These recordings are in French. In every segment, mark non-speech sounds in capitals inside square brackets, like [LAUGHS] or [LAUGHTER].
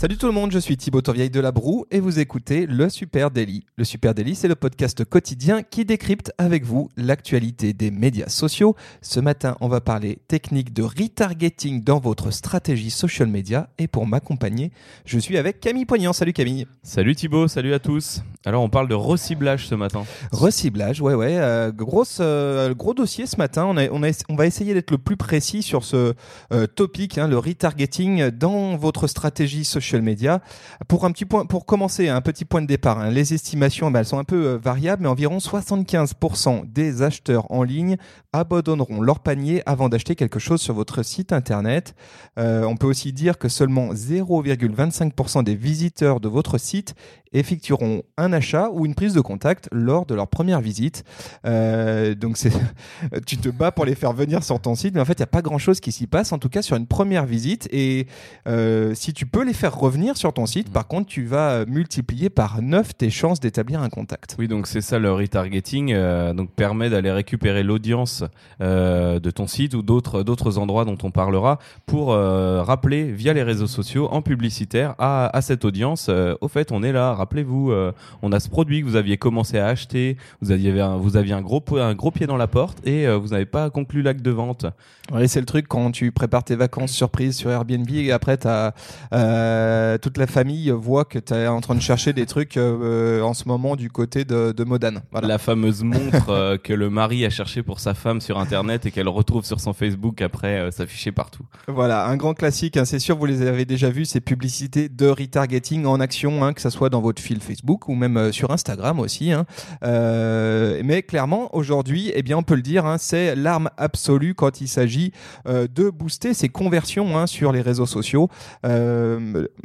Salut tout le monde, je suis Thibaut Tourvieille de la Broue et vous écoutez Le Super Daily. Le Super Daily, c'est le podcast quotidien qui décrypte avec vous l'actualité des médias sociaux. Ce matin, on va parler technique de retargeting dans votre stratégie social media et pour m'accompagner, je suis avec Camille Poignant. Salut Camille. Salut Thibaut, salut à tous. Alors on parle de reciblage ce matin. Reciblage, ouais ouais, euh, grosse, euh, gros dossier ce matin. On, a, on, a, on va essayer d'être le plus précis sur ce euh, topic, hein, le retargeting dans votre stratégie social Pour un petit point, pour commencer, un petit point de départ. Hein. les estimations, ben, elles sont un peu euh, variables, mais environ 75% des acheteurs en ligne abandonneront leur panier avant d'acheter quelque chose sur votre site internet. Euh, on peut aussi dire que seulement 0,25% des visiteurs de votre site effectueront un achat ou une prise de contact lors de leur première visite. Euh, donc c'est, [LAUGHS] tu te bats pour les faire venir sur ton site, mais en fait il n'y a pas grand-chose qui s'y passe, en tout cas sur une première visite. Et euh, si tu peux les faire revenir sur ton site, par contre tu vas multiplier par 9 tes chances d'établir un contact. Oui, donc c'est ça le retargeting, euh, donc permet d'aller récupérer l'audience de ton site ou d'autres d'autres endroits dont on parlera pour rappeler via les réseaux sociaux en publicitaire à, à cette audience. au fait, on est là rappelez-vous, euh, on a ce produit que vous aviez commencé à acheter, vous aviez un, vous aviez un gros, un gros pied dans la porte et euh, vous n'avez pas conclu l'acte de vente. Oui, c'est le truc quand tu prépares tes vacances surprises sur Airbnb et après as, euh, toute la famille voit que tu es en train de chercher des trucs en ce moment du côté de, de Modane. La fameuse montre [LAUGHS] que le mari a cherché pour sa femme sur Internet et qu'elle retrouve sur son Facebook après s'afficher partout. Voilà, un grand classique, hein, c'est sûr, vous les avez déjà vus, ces publicités de retargeting en action, hein, que ce soit dans votre fil Facebook ou même euh, sur Instagram aussi. Hein. Euh, mais clairement, aujourd'hui, eh bien, on peut le dire, hein, c'est l'arme absolue quand il s'agit euh, de booster ses conversions hein, sur les réseaux sociaux.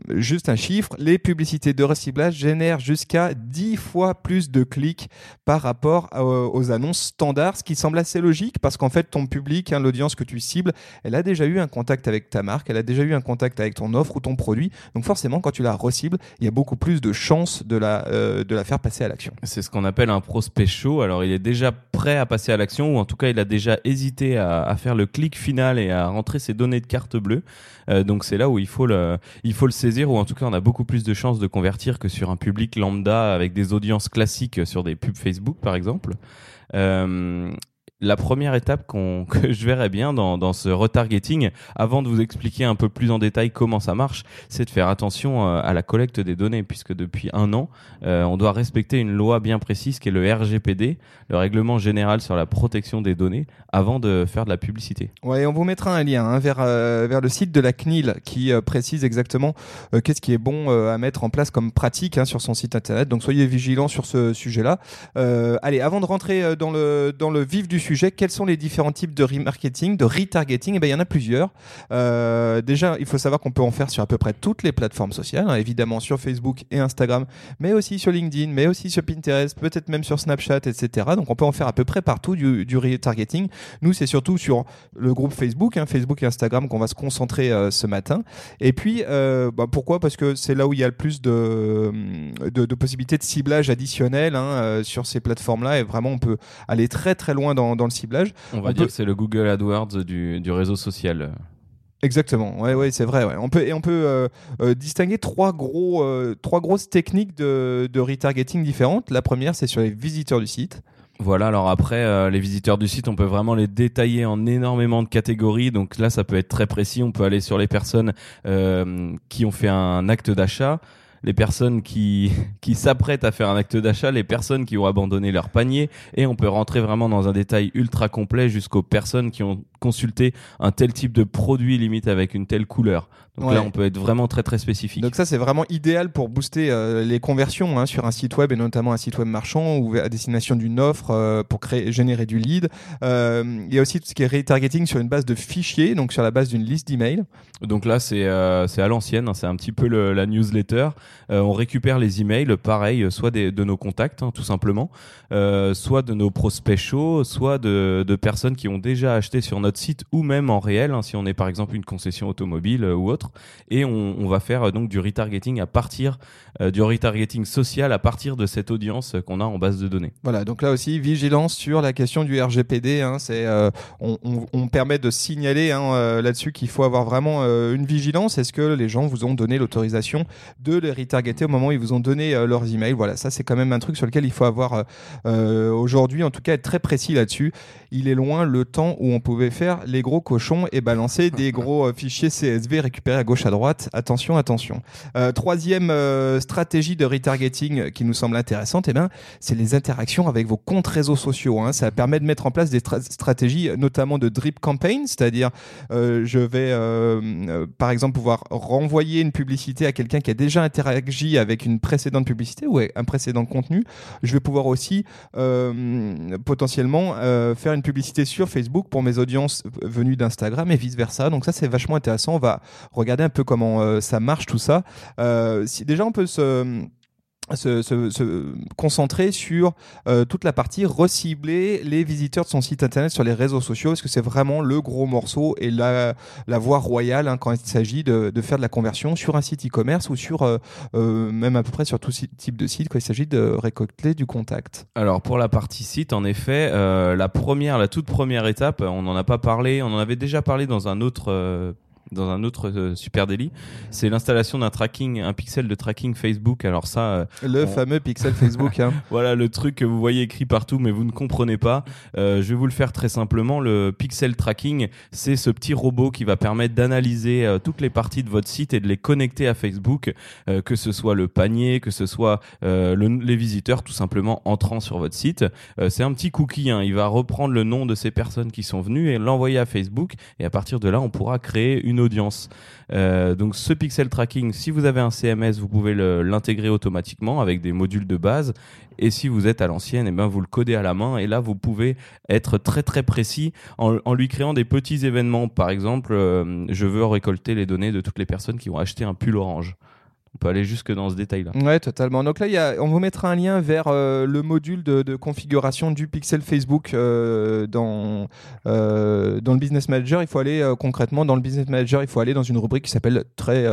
juste un chiffre, les publicités de reciblage génèrent jusqu'à 10 fois plus de clics par rapport aux annonces standards, ce qui semble assez logique parce qu'en fait, ton public, l'audience que tu cibles, elle a déjà eu un contact avec ta marque, elle a déjà eu un contact avec ton offre ou ton produit. Donc forcément, quand tu la recibles, il y a beaucoup plus de de la, euh, de la faire passer à l'action. C'est ce qu'on appelle un prospect chaud. Alors il est déjà prêt à passer à l'action ou en tout cas il a déjà hésité à, faire le clic final et à rentrer ses données de carte bleue. Euh, donc c'est là où il faut, le, il faut le saisir ou en tout cas on a beaucoup plus de chances de convertir que sur un public lambda avec des audiences classiques sur des pubs Facebook par exemple. Euh, la première étape [LAUGHS] que je verrais bien dans, dans, ce retargeting, avant de vous expliquer un peu plus en détail comment ça marche, c'est de faire attention euh, à la collecte des données, puisque depuis un an, euh, on doit respecter une loi bien précise qui est le RGPD, le Règlement général sur la protection des données, avant de faire de la publicité. Ouais, on vous mettra un lien hein, vers, euh, vers le site de la CNIL qui précise exactement qu'est-ce qui est bon à mettre en place comme pratique hein, sur son site internet. Donc soyez vigilants sur ce sujet-là. allez, avant de rentrer dans le, dans le vif du sujet, quels sont les différents types de remarketing, de retargeting? Eh bien, il y en a plusieurs. Euh, déjà, il faut savoir qu'on peut en faire sur à peu près toutes les plateformes sociales, hein, évidemment sur Facebook et Instagram, mais aussi sur LinkedIn, mais aussi sur Pinterest, peut-être même sur Snapchat, etc. Donc, on peut en faire à peu près partout du, retargeting. Nous, c'est surtout sur le groupe Facebook, hein, Facebook et Instagram, qu'on va se concentrer euh, ce matin. Et puis, euh, bah, pourquoi? Parce que c'est là où il y a le plus de, de, possibilités de ciblage additionnel hein, sur ces plateformes-là. Et vraiment, on peut aller très très loin dans, dans le ciblage. On va dire que c'est le Google AdWords du, du réseau social. Exactement, ouais, ouais, c'est vrai. Ouais. On peut et on peut euh, euh, distinguer trois gros, euh, trois grosses techniques de, de, retargeting différentes. La première, c'est sur les visiteurs du site. Voilà, alors après, les visiteurs du site, on peut vraiment les détailler en énormément de catégories. Donc là, ça peut être très précis. On peut aller sur les personnes qui ont fait un acte d'achat, les personnes qui, [LAUGHS] qui s'apprêtent à faire un acte d'achat, les personnes qui ont abandonné leur panier, et on peut rentrer vraiment dans un détail ultra complet jusqu'aux personnes qui ont consulté un tel type de produit limite avec une telle couleur. Donc là, on peut être vraiment très très spécifique. Donc ça, c'est vraiment idéal pour booster euh, les conversions hein, sur un site web et notamment un site web marchand ou à destination d'une offre euh, pour créer, générer du lead. Euh, il y a aussi tout ce qui est retargeting sur une base de fichiers, donc sur la base d'une liste d'emails. Donc là, c'est c'est à l'ancienne, hein, c'est un petit peu le, la newsletter. on récupère les emails, pareil, soit des, de nos contacts, hein, tout simplement, soit de nos prospects chauds, soit de, de personnes qui ont déjà acheté sur notre notre site ou même en réel, hein, si on est par exemple une concession automobile euh, ou autre. Et on, va faire euh, donc du retargeting à partir euh, du retargeting social à partir de cette audience qu'on a en base de données. Voilà, donc là aussi, vigilance sur la question du RGPD. Hein, c'est, on, permet de signaler hein, là-dessus qu'il faut avoir vraiment une vigilance. Est-ce que les gens vous ont donné l'autorisation de les retargeter au moment où ils vous ont donné leurs emails? Voilà, ça c'est quand même un truc sur lequel il faut avoir aujourd'hui, en tout cas, être très précis là-dessus. Il est loin le temps où on pouvait faire les gros cochons et balancer des [LAUGHS] gros euh, fichiers CSV récupérés à gauche à droite. Attention, attention. Euh, troisième euh, stratégie de retargeting qui nous semble intéressante, eh ben, c'est les interactions avec vos comptes réseaux sociaux. Hein. Ça permet de mettre en place des tra- stratégies, notamment de drip campaign, c'est-à-dire euh, je vais par exemple pouvoir renvoyer une publicité à quelqu'un qui a déjà interagi avec une précédente publicité ou un précédent contenu. Je vais pouvoir aussi potentiellement faire une publicité sur Facebook pour mes audiences venues d'Instagram et vice versa. Donc ça c'est vachement intéressant. On va regarder un peu comment euh, ça marche tout ça. Euh, si déjà on peut se se, concentrer sur euh, toute la partie recibler les visiteurs de son site internet sur les réseaux sociaux parce que c'est vraiment le gros morceau et la, voie royale hein, quand il s'agit de, faire de la conversion sur un site e-commerce ou sur euh, euh, même à peu près sur tout type de site quand il s'agit de récolter du contact. Alors pour la partie site, en effet, la première, la toute première étape, on n'en a pas parlé, on en avait déjà parlé dans un autre. Dans un autre euh, super délit, c'est l'installation d'un tracking, un pixel de tracking Facebook. Alors ça, euh, Le On- fameux pixel Facebook. hein. [LAUGHS] voilà le truc que vous voyez écrit partout, mais vous ne comprenez pas. Euh, je vais vous le faire très simplement. Le pixel tracking, c'est ce petit robot qui va permettre d'analyser toutes les parties de votre site et de les connecter à Facebook, que ce soit le panier, que ce soit le- les visiteurs tout simplement entrant sur votre site. C'est un petit cookie. hein. Il va reprendre le nom de ces personnes qui sont venues et l'envoyer à Facebook. Et à partir de là, on pourra créer une audience. Euh, donc ce pixel tracking, si vous avez un CMS, vous pouvez l'intégrer automatiquement avec des modules de base. Et si vous êtes à l'ancienne, eh ben vous le codez à la main. Et là, vous pouvez être très très précis en, en lui créant des petits événements. Par exemple, euh, je veux récolter les données de toutes les personnes qui ont acheté un pull orange. On peut aller jusque dans ce détail-là. Ouais, totalement. Donc là, il y a, on vous mettra un lien vers euh, le module de, de configuration du pixel Facebook euh, dans, euh, dans le Business Manager. Il faut aller concrètement dans le Business Manager, il faut aller dans une rubrique qui s'appelle très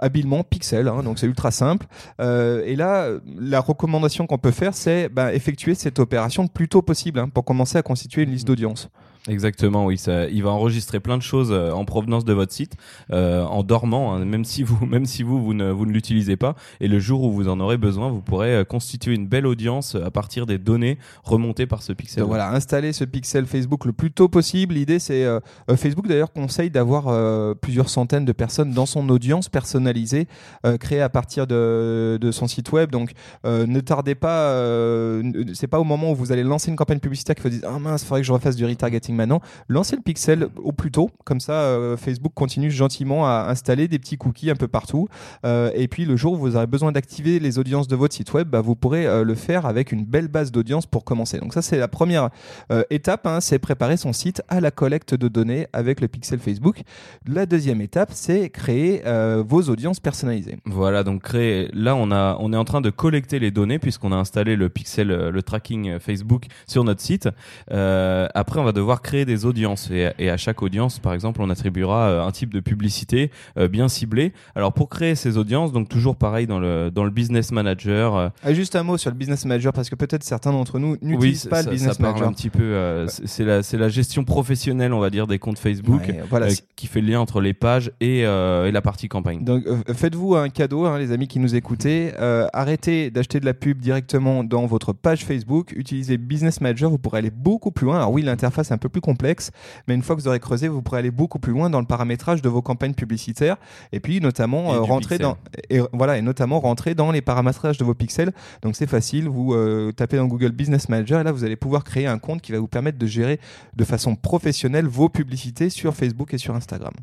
habilement Pixel. hein, donc c'est ultra simple. Et là, la recommandation qu'on peut faire, c'est bah, effectuer cette opération le plus tôt possible hein, pour commencer à constituer une liste d'audience. Exactement, oui. Il va enregistrer plein de choses euh, en provenance de votre site, euh, en dormant, hein, même si vous, [LAUGHS] même si vous, vous ne, vous l'utilisez pas. Et le jour où vous en aurez besoin, vous pourrez euh, constituer une belle audience à partir des données remontées par ce pixel. Voilà, installer ce pixel Facebook le plus tôt possible. L'idée, c'est Facebook d'ailleurs conseille d'avoir plusieurs centaines de personnes dans son audience personnalisée créée à partir de, de son site web. Donc ne tardez pas. c'est pas au moment où vous allez lancer une campagne publicitaire qu'il faut dire ah mince, il faudrait que je refasse du retargeting maintenant. Lancez le pixel au plus tôt, comme ça euh, Facebook continue gentiment à installer des petits cookies un peu partout. Euh, et puis le jour où vous aurez besoin d'activer les audiences de votre site web, bah, vous pourrez euh, le faire avec une belle base d'audience pour commencer. Donc ça c'est la première étape, hein, c'est préparer son site à la collecte de données avec le pixel Facebook. La deuxième étape, c'est créer vos audiences personnalisées. Voilà, donc créer. Là, on a, on est en train de collecter les données puisqu'on a installé le pixel, le tracking Facebook sur notre site. Après, on va devoir créer des audiences et, et à chaque audience, par exemple, on attribuera euh, un type de publicité euh, bien ciblé. Alors, pour créer ces audiences, donc toujours pareil dans le dans le Business Manager. euh, Ah, juste un mot sur le Business Manager parce que peut-être certains d'entre nous n'utilisent oui, pas ça, le Business ça parle Manager. un petit peu. euh, c'est- la, c'est la gestion professionnelle, on va dire, des comptes Facebook. Ouais, voilà, euh, c'est- qui fait le lien entre les pages et, euh, et la partie campagne. Donc faites-vous un cadeau, hein, les amis qui nous écoutez. Arrêtez d'acheter de la pub directement dans votre page Facebook. Utilisez Business Manager, vous pourrez aller beaucoup plus loin. Alors oui, l'interface est un peu plus complexe, mais une fois que vous aurez creusé, vous pourrez aller beaucoup plus loin dans le paramétrage de vos campagnes publicitaires. Et puis notamment Et euh, rentrer pixel. dans et voilà et notamment rentrer dans les paramétrages de vos pixels. Donc c'est facile. Vous euh, tapez dans Google Business Manager et là vous allez pouvoir créer un compte qui va vous permettre de gérer de façon professionnelle vos publicités sur Facebook et sur Instagram.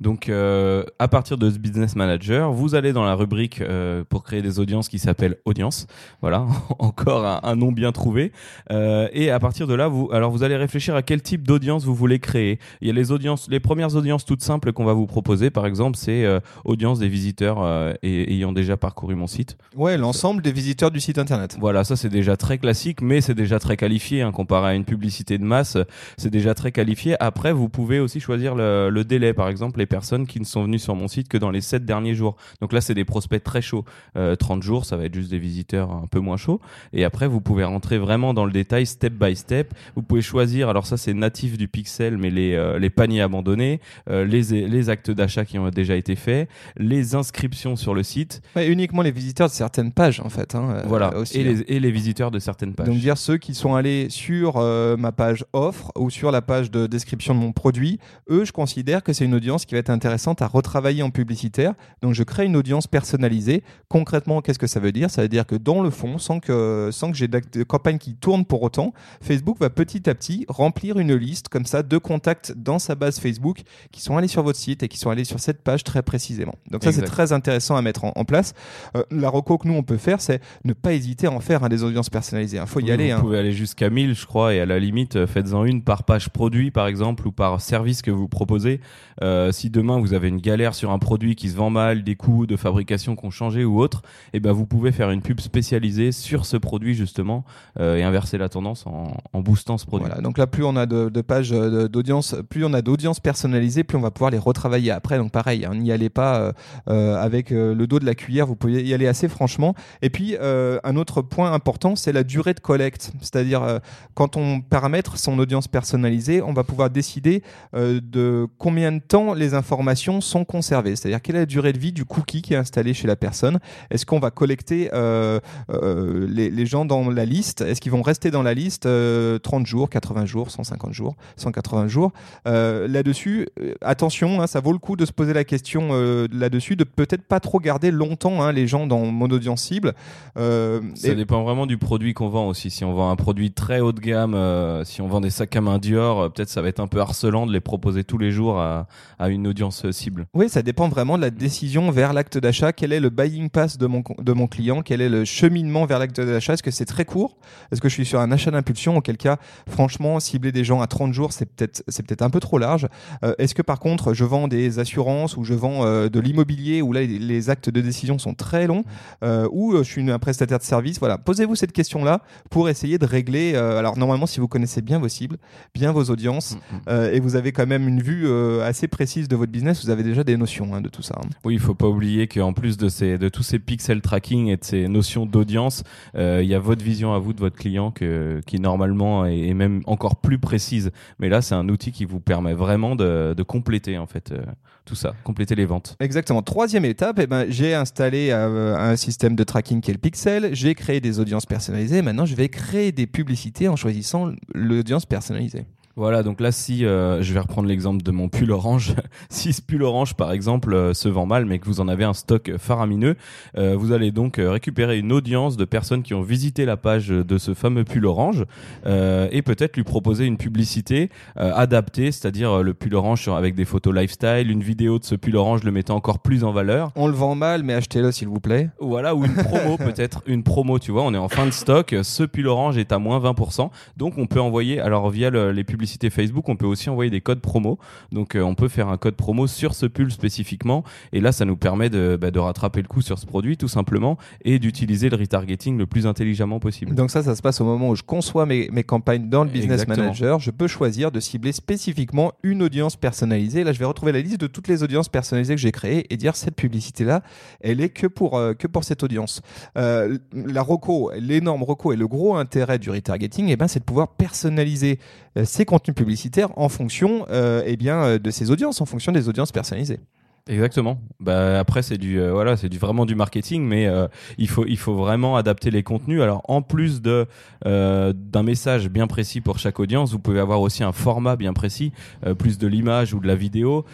Donc, euh, à partir de ce Business Manager, vous allez dans la rubrique euh, pour créer des audiences qui s'appelle Audience. Voilà, [LAUGHS] encore un, un, nom bien trouvé. Euh, et à partir de là, vous, alors vous allez réfléchir à quel type d'audience vous voulez créer. Il y a les audiences, les premières audiences toutes simples qu'on va vous proposer. Par exemple, c'est euh, audience des visiteurs euh, et, ayant déjà parcouru mon site. Ouais, l'ensemble des visiteurs du site internet. Voilà, ça c'est déjà très classique, mais c'est déjà très qualifié hein, comparé à une publicité de masse. C'est déjà très qualifié. Après, vous pouvez aussi choisir le, le délai, par exemple, les personnes qui ne sont venues sur mon site que dans les 7 derniers jours. Donc là, c'est des prospects très chauds. Euh, 30 jours, ça va être juste des visiteurs un peu moins chauds. Et après, vous pouvez rentrer vraiment dans le détail, step by step. Vous pouvez choisir, alors ça c'est natif du pixel, mais les, euh, les paniers abandonnés, euh, les, les actes d'achat qui ont déjà été faits, les inscriptions sur le site. Ouais, uniquement les visiteurs de certaines pages, en fait. Hein, euh, voilà, aussi, et, hein. les, et les visiteurs de certaines pages. Donc dire ceux qui sont allés sur ma page offre ou sur la page de description de mon produit, eux, je considère que c'est une audience qui va être intéressante à retravailler en publicitaire. Donc je crée une audience personnalisée. Concrètement, qu'est-ce que ça veut dire? Ça veut dire que dans le fond, sans que, sans que j'ai de campagne qui tourne pour autant, Facebook va petit à petit remplir une liste comme ça de contacts dans sa base Facebook qui sont allés sur votre site et qui sont allés sur cette page très précisément. Donc ça, c'est très intéressant à mettre en, en place. Euh, la reco que nous, on peut faire, c'est ne pas hésiter à en faire hein, des audiences personnalisées. Il faut y Oui, aller. Vous hein. pouvez aller jusqu'à 1000, je crois, et à la limite, euh, faites-en une par page produit, par exemple, ou par service que vous proposez. Euh, si demain vous avez une galère sur un produit qui se vend mal, des coûts de fabrication qui ont changé ou autre, eh ben vous pouvez faire une pub spécialisée sur ce produit justement euh, et inverser la tendance en, boostant ce produit. Voilà, donc là, plus on a de, pages euh, d'audience, plus on a d'audience personnalisée, plus on va pouvoir les retravailler après. Donc pareil, hein, n'y allez pas euh, euh, avec euh, le dos de la cuillère, vous pouvez y aller assez franchement. Et puis, euh, un autre point important, c'est la durée de collecte. C'est-à-dire, euh, quand on paramètre son audience personnalisée, on va pouvoir décider euh, de combien de temps les informations sont conservées. C'est-à-dire, quelle est la durée de vie du cookie qui est installé chez la personne? Est-ce qu'on va collecter euh, euh, les, les gens dans la liste? Est-ce qu'ils vont rester dans la liste euh, 30 jours, 80 jours, 150 jours, 180 jours? Euh, Là-dessus, euh, attention, hein, ça vaut le coup de se poser la question euh, là-dessus, de peut-être pas trop garder longtemps hein, les gens dans mon audience cible. Euh, Ça et- dépend vraiment du produit qu'on vend aussi. Si on vend un produit très haut de gamme, euh, si on vend des sacs à main Dior, euh, peut-être ça va être un peu harcelant de les proposer tous les jours à, à une audience euh, cible. Oui, ça dépend vraiment de la décision vers l'acte d'achat. Quel est le buying pass de mon, de mon client? Quel est le cheminement vers l'acte d'achat? Est-ce que c'est très court? Est-ce que je suis sur un achat d'impulsion? Auquel cas, franchement, cibler des gens à 30 jours, c'est peut-être c'est peut-être un peu trop large. Euh, Est-ce que par contre, je vends des assurances ou je vends euh, de l'immobilier où là, les, les actes de décision sont très longs euh, ou je suis un prestataire de service? Voilà, posez-vous cette question-là pour essayer de régler. alors normalement, si vous connaissez bien vos cibles, bien vos audiences, euh, et vous avez quand même une vue assez précise de votre business, vous avez déjà des notions hein, de tout ça. hein. Oui, il faut pas oublier qu'en plus de, ces, de tous ces pixel tracking et de ces notions d'audience, euh, il y a votre vision à vous de votre client que, qui normalement est, est même encore plus précise. Mais là, c'est un outil qui vous permet vraiment de, de compléter en fait euh, tout ça, compléter les ventes. Exactement. Troisième étape, eh ben, j'ai installé euh, un système de tracking qui est le Pixel. J'ai créé des audiences personnalisées. Maintenant, je vais créer des publicités en choisissant l'audience personnalisée. Voilà, donc là, si euh, je vais reprendre l'exemple de mon pull orange, [LAUGHS] si ce pull orange, par exemple, euh, se vend mal, mais que vous en avez un stock faramineux, euh, vous allez donc euh, récupérer une audience de personnes qui ont visité la page de ce fameux pull orange euh, et peut-être lui proposer une publicité euh, adaptée, c'est-à-dire le pull orange avec des photos lifestyle, une vidéo de ce pull orange le mettant encore plus en valeur. On le vend mal, mais achetez-le s'il vous plaît. Voilà, ou une promo [LAUGHS] peut-être, une promo, tu vois, on est en fin de stock, ce pull orange est à moins 20%, donc on peut envoyer, alors via le- les publicités Facebook, on peut aussi envoyer des codes promo, donc euh, on peut faire un code promo sur ce pull spécifiquement, et là ça nous permet de, bah, de rattraper le coup sur ce produit tout simplement, et d'utiliser le retargeting le plus intelligemment possible. Donc ça, ça se passe au moment où je conçois mes, mes campagnes dans le Business Exactement. Manager. Je peux choisir de cibler spécifiquement une audience personnalisée. Là, je vais retrouver la liste de toutes les audiences personnalisées que j'ai créées et dire cette publicité-là, elle est que pour, euh, que pour cette audience. Euh, la reco, l'énorme reco et le gros intérêt du retargeting, eh ben, c'est de pouvoir personnaliser ses contenus publicitaires en fonction euh, eh bien, euh, de ses audiences, en fonction des audiences personnalisées. Exactement. Bah après c'est du euh, voilà c'est du vraiment du marketing, mais euh, il faut il faut vraiment adapter les contenus. Alors en plus de euh, d'un message bien précis pour chaque audience, vous pouvez avoir aussi un format bien précis, plus de l'image ou de la vidéo.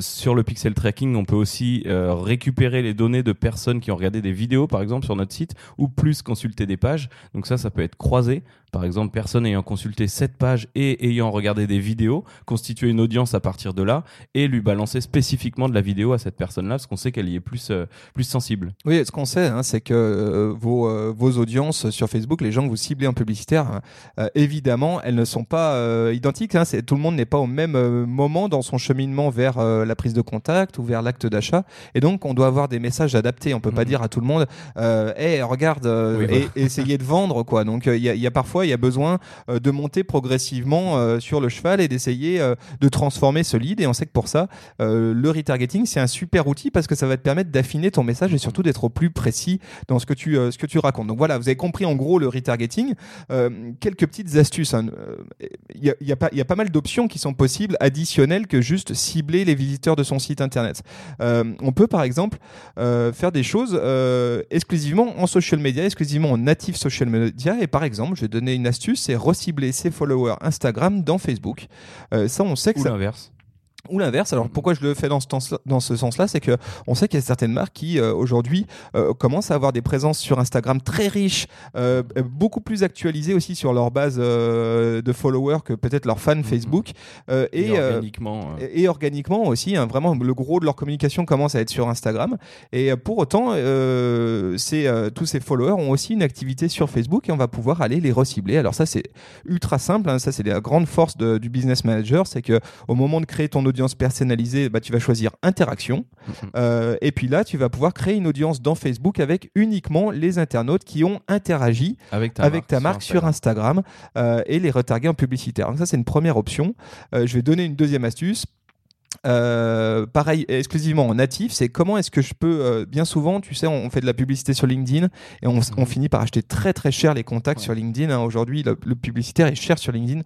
sur le pixel tracking, on peut aussi récupérer les données de personnes qui ont regardé des vidéos par exemple sur notre site ou plus consulter des pages. Donc ça ça peut être croisé. Par exemple, personne ayant consulté cette page et ayant regardé des vidéos, constituer une audience à partir de là et lui balancer spécifiquement de la vidéo à cette personne-là, parce qu'on sait qu'elle y est plus, euh, plus sensible. Oui, ce qu'on sait, hein, c'est que euh, vos, euh, vos audiences sur Facebook, les gens que vous ciblez en publicitaire, évidemment, elles ne sont pas identiques. Hein, tout le monde n'est pas au même moment dans son cheminement vers la prise de contact ou vers l'acte d'achat. Et donc, on doit avoir des messages adaptés. On peut pas mhm. dire à tout le monde, hey, regarde, et, essayer de vendre. quoi. Donc, il y, y, a parfois, il y a besoin de monter progressivement sur le cheval et d'essayer de transformer ce lead. Et on sait que pour ça, le retargeting, c'est un super outil parce que ça va te permettre d'affiner ton message et surtout d'être au plus précis dans ce que tu, euh, ce que tu racontes. Donc voilà, vous avez compris en gros le retargeting. Euh, quelques petites astuces. Hein. Il y, a, y, a, pas mal d'options qui sont possibles additionnelles que juste cibler les visiteurs de son site internet. Euh, on peut par exemple faire des choses exclusivement en social media, exclusivement en native social media. Et par exemple, je vais donner une astuce, c'est recibler ses followers Instagram dans Facebook. ça, on sait que Ou ça l'inverse ou l'inverse. Alors pourquoi je le fais dans ce, dans ce sens-là, c'est que on sait qu'il y a certaines marques qui euh, aujourd'hui euh, commencent à avoir des présences sur Instagram très riches, euh, beaucoup plus actualisées aussi sur leur base de followers que peut-être leurs fans mm-hmm. Facebook et, et, organiquement et, organiquement aussi. Hein, vraiment, le gros de leur communication commence à être sur Instagram. Et pour autant, tous ces followers ont aussi une activité sur Facebook et on va pouvoir aller les recibler. Alors ça, c'est ultra simple. Hein, ça, c'est la grande force de, du business manager, c'est que au moment de créer ton audience personnalisée, bah, tu vas choisir interaction. Mhm. Euh, et puis là, tu vas pouvoir créer une audience dans Facebook avec uniquement les internautes qui ont interagi avec ta marque, sur Instagram, euh, et les retarguer en publicitaire. Donc ça, c'est une première option. Euh, je vais donner une deuxième astuce. pareil, exclusivement en natif, c'est comment est-ce que je peux, bien souvent, tu sais, on, fait de la publicité sur LinkedIn et on, mhm. finit par acheter très très cher les contacts sur LinkedIn. Hein. Aujourd'hui, le, publicitaire est cher sur LinkedIn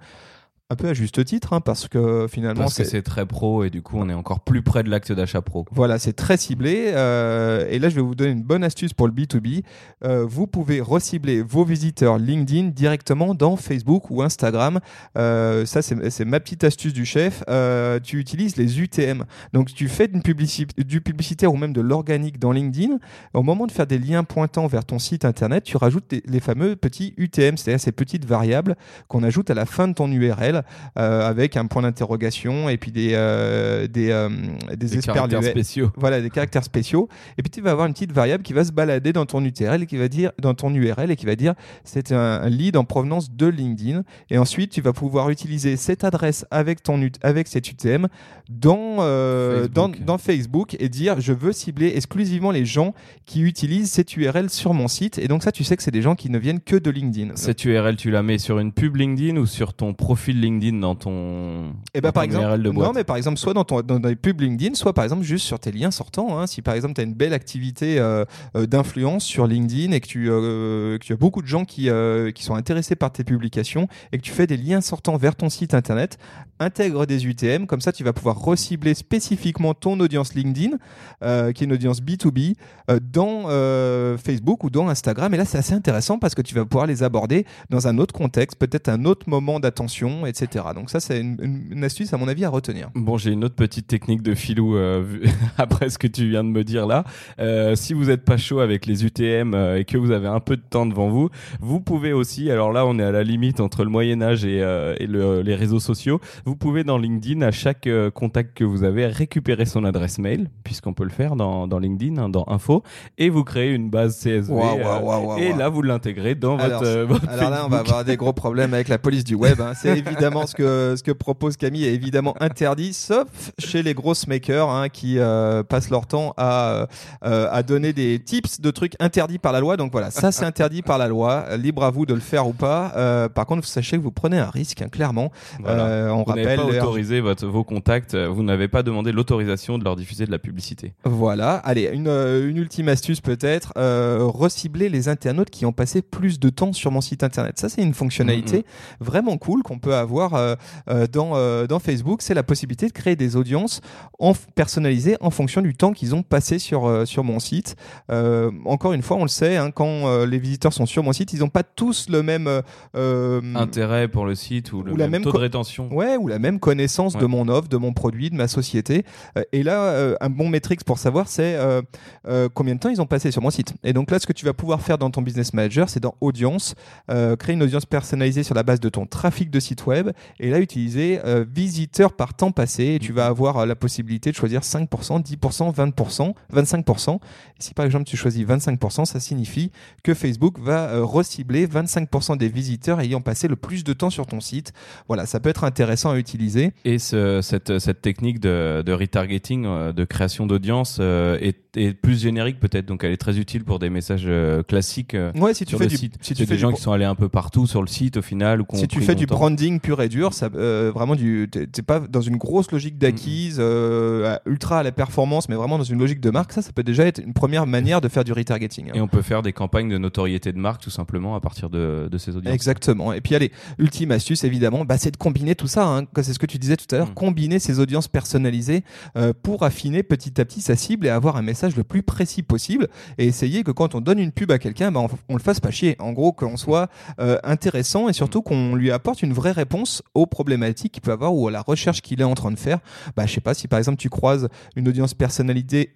un peu à juste titre, hein, parce que finalement. Parce que c'est très pro et du coup on est encore plus près de l'acte d'achat pro. Voilà, c'est très ciblé. Euh, et là, je vais vous donner une bonne astuce pour le B2B. Euh, vous pouvez recibler vos visiteurs LinkedIn directement dans Facebook ou Instagram. Euh, ça, c'est ma petite astuce du chef. tu utilises les UTM. Donc, tu fais une du publicitaire ou même de l'organique dans LinkedIn. Au moment de faire des liens pointant vers ton site internet, tu rajoutes les fameux petits UTM, c'est-à-dire ces petites variables qu'on ajoute à la fin de ton URL. Euh, avec un point d'interrogation et puis des euh, des, euh, des, caractères spéciaux. Voilà, des caractères spéciaux. Et puis tu vas avoir une petite variable qui va se balader dans ton URL et qui va dire dans ton URL et qui va dire c'est un, lead en provenance de LinkedIn. Et ensuite tu vas pouvoir utiliser cette adresse avec ton avec cet UTM dans Facebook. dans, dans Facebook et dire je veux cibler exclusivement les gens qui utilisent cette URL sur mon site. Et donc ça tu sais que c'est des gens qui ne viennent que de LinkedIn. Cette URL tu la mets sur une pub LinkedIn ou sur ton profil LinkedIn dans ton, eh ben, par exemple, Non, mais par exemple, soit dans, ton, dans les pubs LinkedIn, soit par exemple juste sur tes liens sortants. Hein. Si par exemple tu as une belle activité euh, euh, d'influence sur LinkedIn et que tu, euh, que tu as beaucoup de gens qui, qui sont intéressés par tes publications et que tu fais des liens sortants vers ton site internet, intègre des UTM. Comme ça, tu vas pouvoir recibler spécifiquement ton audience LinkedIn, qui est une audience B2B, dans Facebook ou dans Instagram. Et là, c'est assez intéressant parce que tu vas pouvoir les aborder dans un autre contexte, peut-être un autre moment d'attention, etc. Donc ça, c'est une, astuce à mon avis à retenir. Bon, j'ai une autre petite technique de filou euh, [LAUGHS] après ce que tu viens de me dire là. Euh, si vous n'êtes pas chaud avec les UTM euh, et que vous avez un peu de temps devant vous, vous pouvez aussi. Alors là, on est à la limite entre le Moyen Âge et, les réseaux sociaux. Vous pouvez dans LinkedIn à chaque contact que vous avez récupérer son adresse mail, puisqu'on peut le faire dans, LinkedIn, hein, dans Info, et vous créez une base CSV. et là, vous l'intégrez dans [LAUGHS] votre, Alors là, on va avoir des gros problèmes avec la police du web. Hein. C'est [LAUGHS] évidemment ce que, ce que propose Camille est évidemment interdit, sauf chez les grosses makers hein, qui euh, passent leur temps à, euh, à donner des tips de trucs interdits par la loi. Donc voilà, ça c'est interdit par la loi. Libre à vous de le faire ou pas. Euh, par contre, vous sachez que vous prenez un risque, hein, clairement. on vous rappelle. pas autorisé votre, vos contacts. Vous n'avez pas demandé l'autorisation de leur diffuser de la publicité. Voilà. Allez, une, une ultime astuce peut-être. recibler les internautes qui ont passé plus de temps sur mon site internet. Ça, c'est une fonctionnalité vraiment cool qu'on peut avoir avoir euh, euh, dans, euh, dans Facebook, c'est la possibilité de créer des audiences en, personnalisées en fonction du temps qu'ils ont passé sur, sur mon site. Encore une fois, on le sait, hein, quand les visiteurs sont sur mon site, ils n'ont pas tous le même Intérêt pour le site ou le Ou même même taux de rétention. Ouais, ou la même connaissance de mon offre, de mon produit, de ma société. Et là, un bon métrique pour savoir, c'est combien de temps ils ont passé sur mon site. Et donc là, ce que tu vas pouvoir faire dans ton business manager, c'est dans audience, euh, créer une audience personnalisée sur la base de ton trafic de site web. Et là, utiliser euh, visiteurs par temps passé. Et tu vas avoir euh, la possibilité de choisir 5%, 10%, 20%, 25%. Et si par exemple tu choisis 25%, ça signifie que Facebook va euh, recibler 25% des visiteurs ayant passé le plus de temps sur ton site. Voilà, ça peut être intéressant à utiliser. Et ce- cette, cette technique de, de retargeting, euh, de création d'audience, euh, est, est plus générique peut-être. Donc elle est très utile pour des messages classiques Ouais, si tu fais du, site. si tu fais des gens du, qui sont allés un peu partout sur le site au final. Ou si tu fais du branding pur et dur, ça, euh, vraiment t'es pas dans une grosse logique d'acquise, euh, ultra à la performance, mais vraiment dans une logique de marque. Ça, ça peut déjà être une première manière de faire du retargeting. hein. Et on peut faire des campagnes de notoriété de marque tout simplement à partir de, de ces audiences. Exactement. Et puis allez, ultime astuce évidemment, bah, c'est de combiner tout ça. Hein, c'est ce que tu disais tout à l'heure, Mm. combiner ces audiences personnalisées euh, pour affiner petit à petit sa cible et avoir un message le plus précis possible. Et essayer que quand on donne une pub à quelqu'un, bah, on, on le fasse pas chier. En gros, qu'on soit intéressant et surtout qu'on lui apporte une vraie réponse aux problématiques qu'il peut avoir ou à la recherche qu'il est en train de faire. Bah, je sais pas si par exemple tu croises une audience personnalisée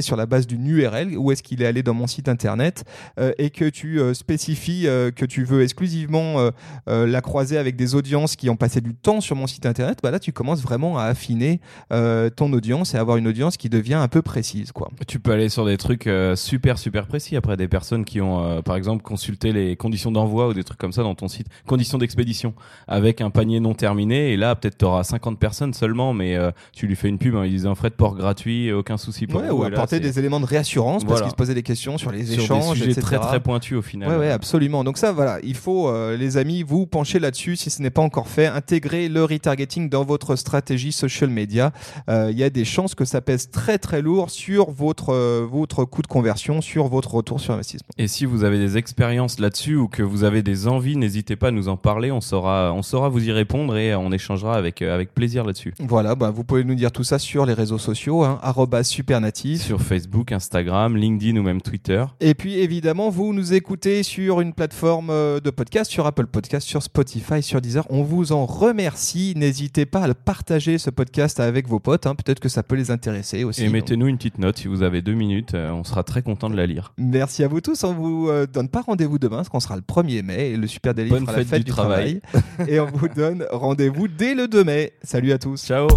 sur la base d'une URL, où est-ce qu'il est allé dans mon site internet euh, et que tu euh, spécifies euh, que tu veux exclusivement la croiser avec des audiences qui ont passé du temps sur mon site internet, bah là tu commences vraiment à affiner ton audience et avoir une audience qui devient un peu précise quoi. Tu peux aller sur des trucs super super précis après des personnes qui ont par exemple consulté les conditions d'envoi ou des trucs comme ça dans ton site, conditions d'expédition avec un panier non terminé et là peut-être tu auras 50 personnes seulement mais euh, tu lui fais une pub hein, ils disent un frais de port gratuit, aucun souci pour Ouais, vous. ou là, apporter des éléments de réassurance parce qu'ils se posaient des questions sur les sur échanges, des sujets etc. très très pointus au final. Ouais, absolument. Donc ça, voilà, il faut, euh, les amis, vous pencher là-dessus si ce n'est pas encore fait. Intégrer le retargeting dans votre stratégie social media. Euh, Il y a des chances que ça pèse très très lourd sur votre euh, votre coût de conversion, sur votre retour sur investissement. Et si vous avez des expériences là-dessus ou que vous avez des envies, n'hésitez pas à nous en parler. On saura, on saura vous y répondre et on échangera avec, euh, avec plaisir là-dessus. Voilà, bah, vous pouvez nous dire tout ça sur les réseaux sociaux, hein, supernatif. Sur Facebook, Instagram, LinkedIn ou même Twitter. Et puis évidemment, vous nous écoutez sur une plateforme euh, de podcast, sur Apple Podcast, sur Spotify, sur Deezer. On vous en remercie. N'hésitez pas à le partager ce podcast avec vos potes. hein. Peut-être que ça peut les intéresser aussi. Et mettez-nous une petite note si vous avez deux minutes. euh, on sera très content de la lire. Merci à vous tous. On vous euh, donne pas rendez-vous demain, parce qu'on sera le 1er mai. Et le Super Daily Bonne fera la fête du du travail. [LAUGHS] et on vous donne rendez-vous dès le 2 mai. Salut à tous. Ciao